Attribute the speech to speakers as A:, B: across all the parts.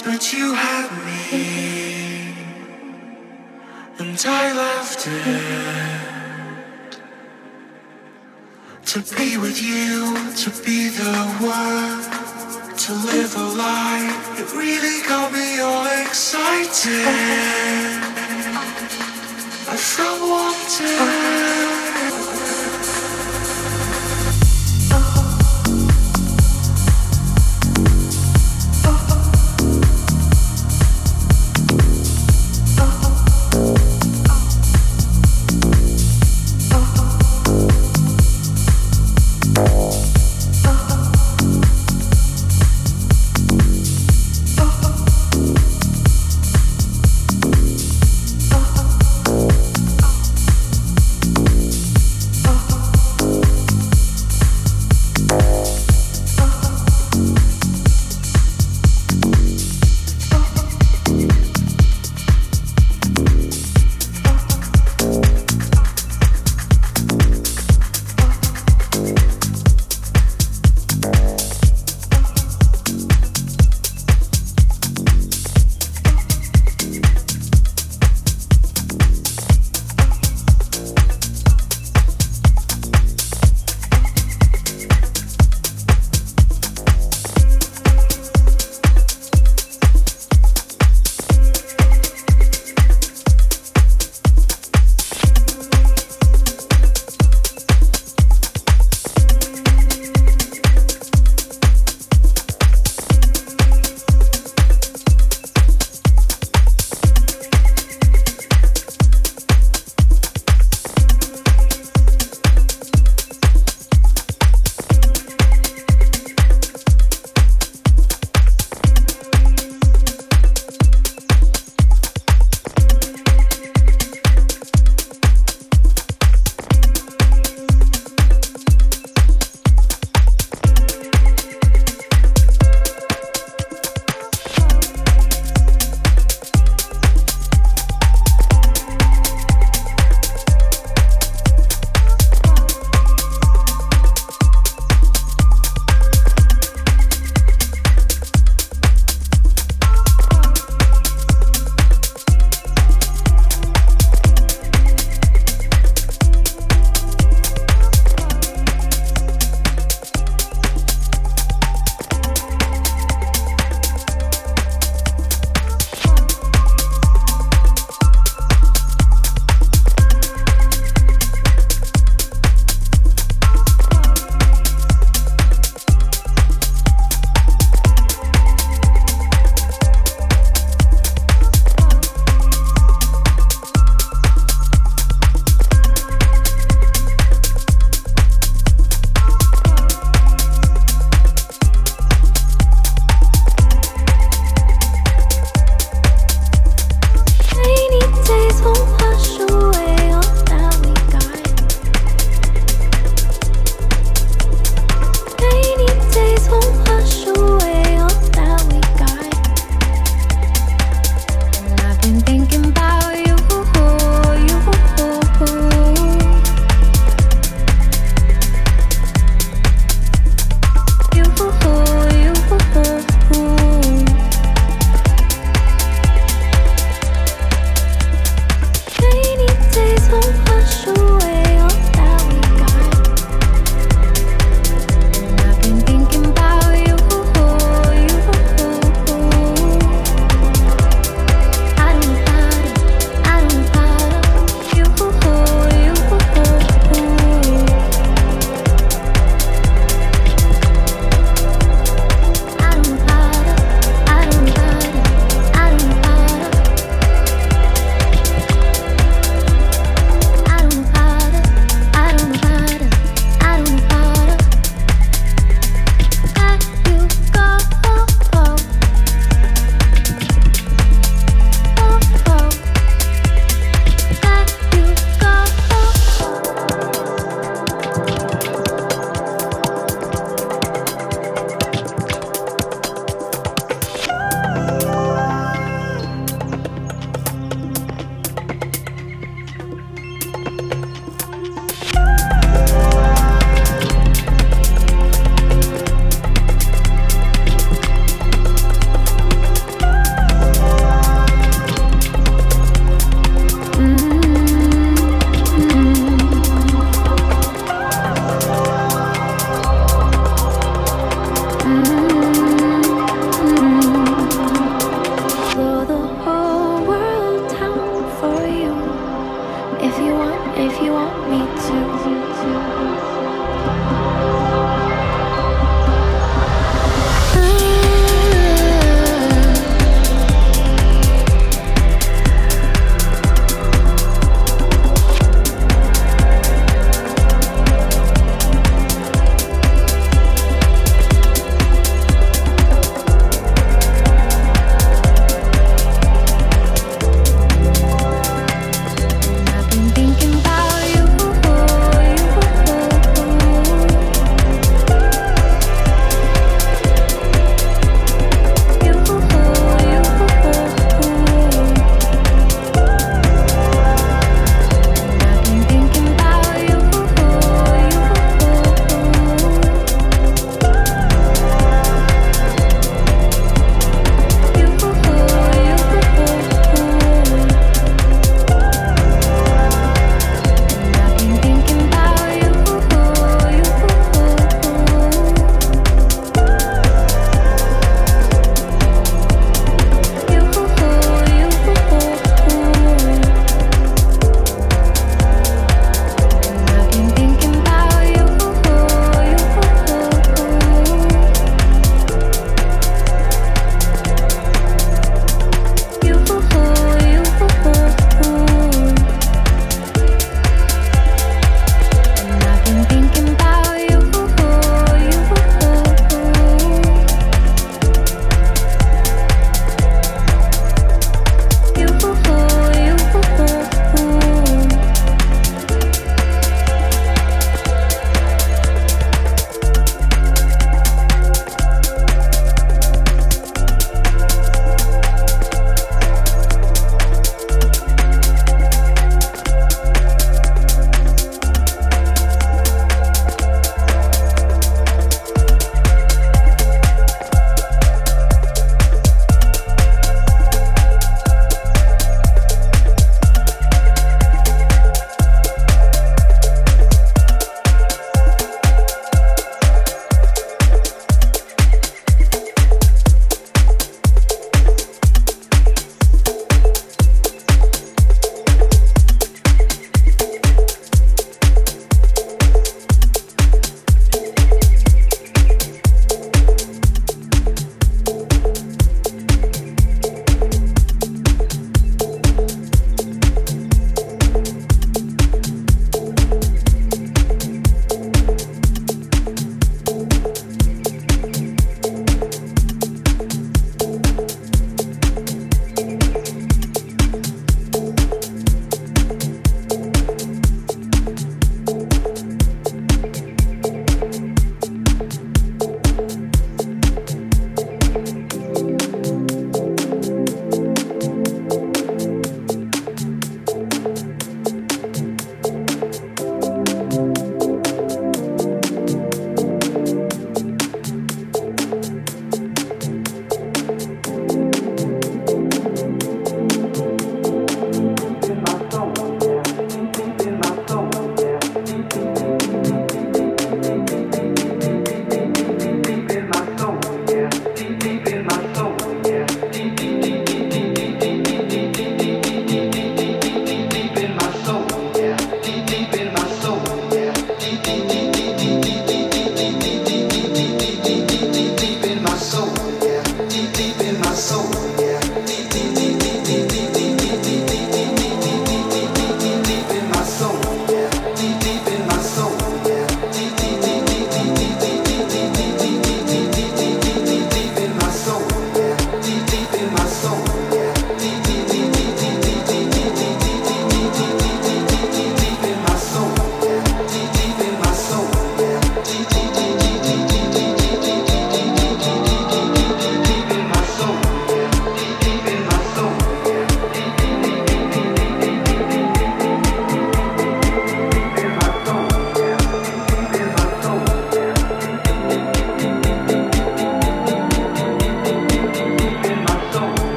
A: but you had me. And I left it. To be with you, to be the one, to live a life. It really got me all excited. I felt wanted.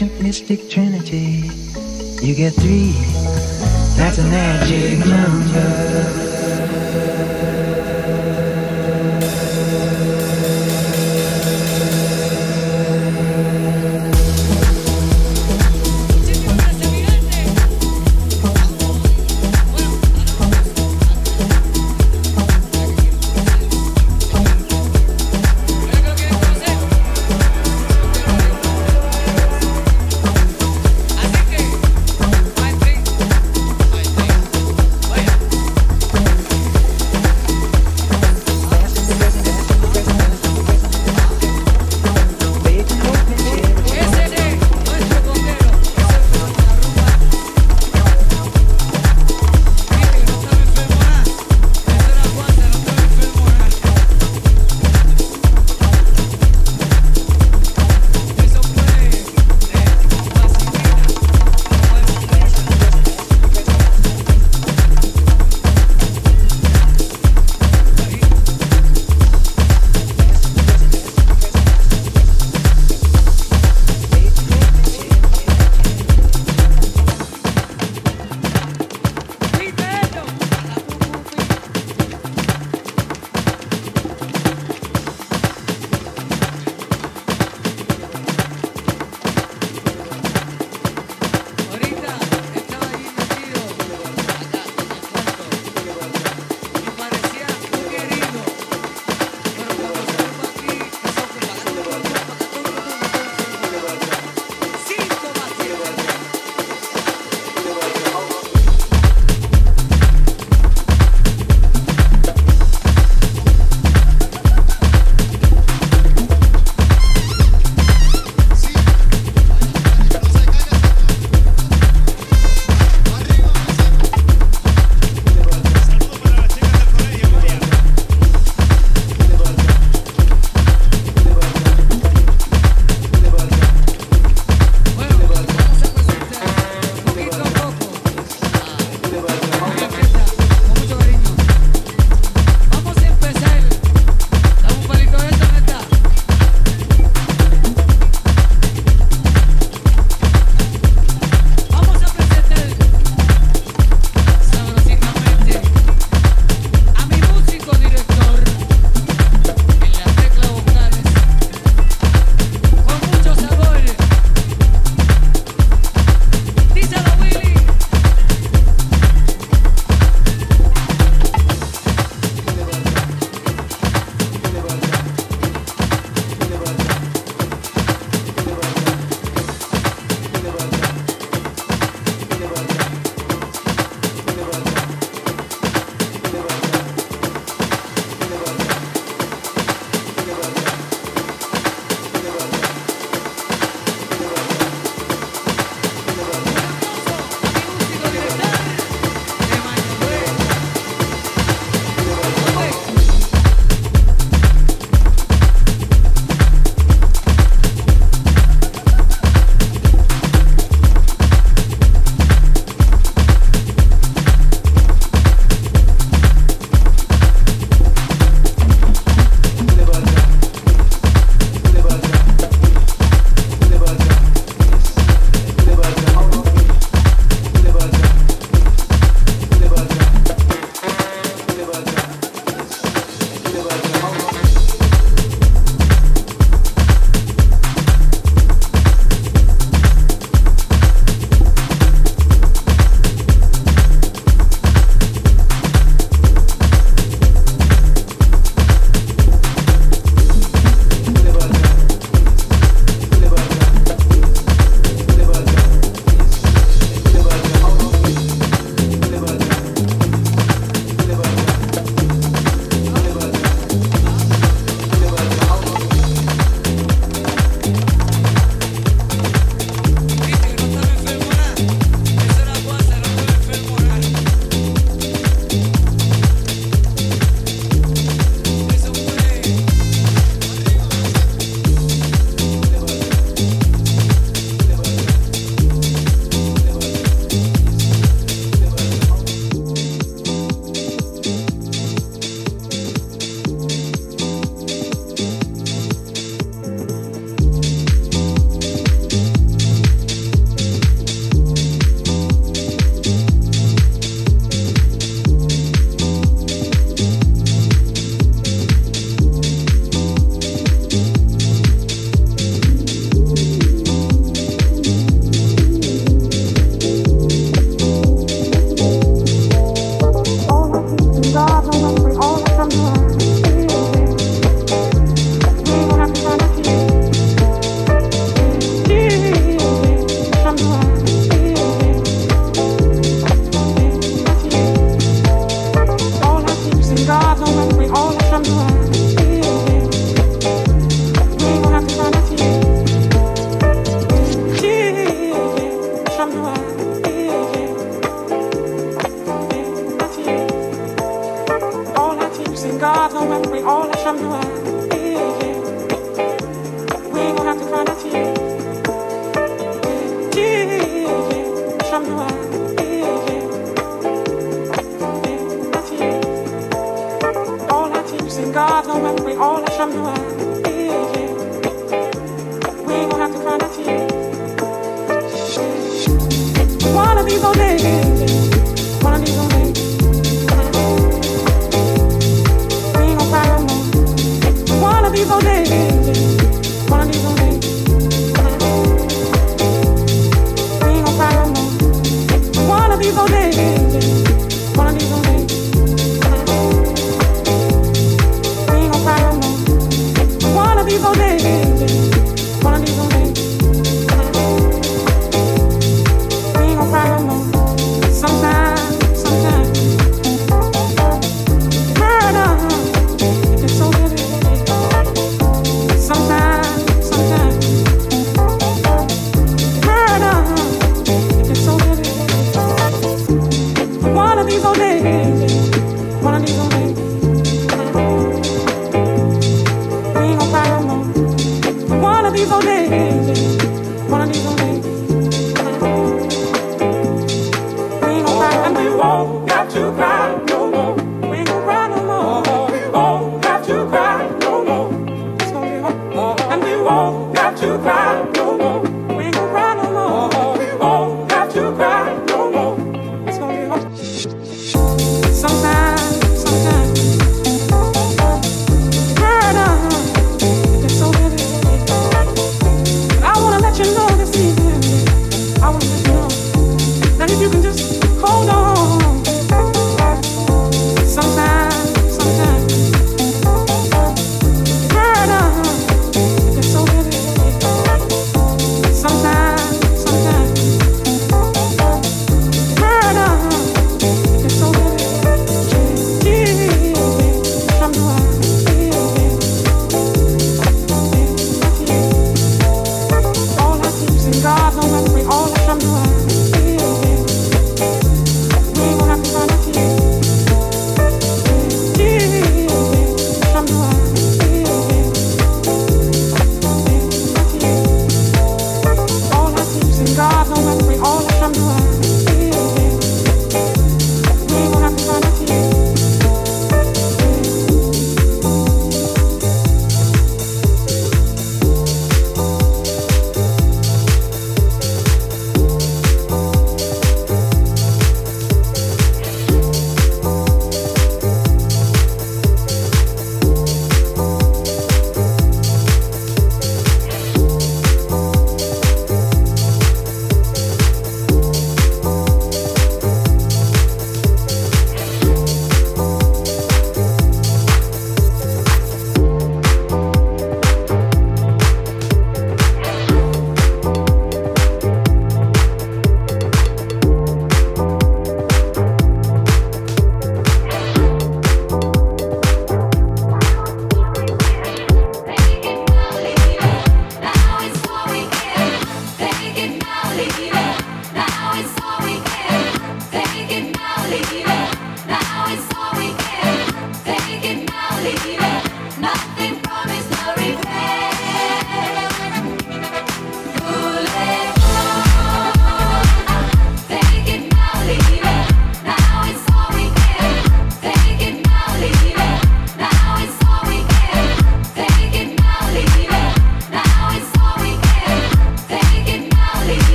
B: Ancient mystic trinity, you get three. That's a magic number.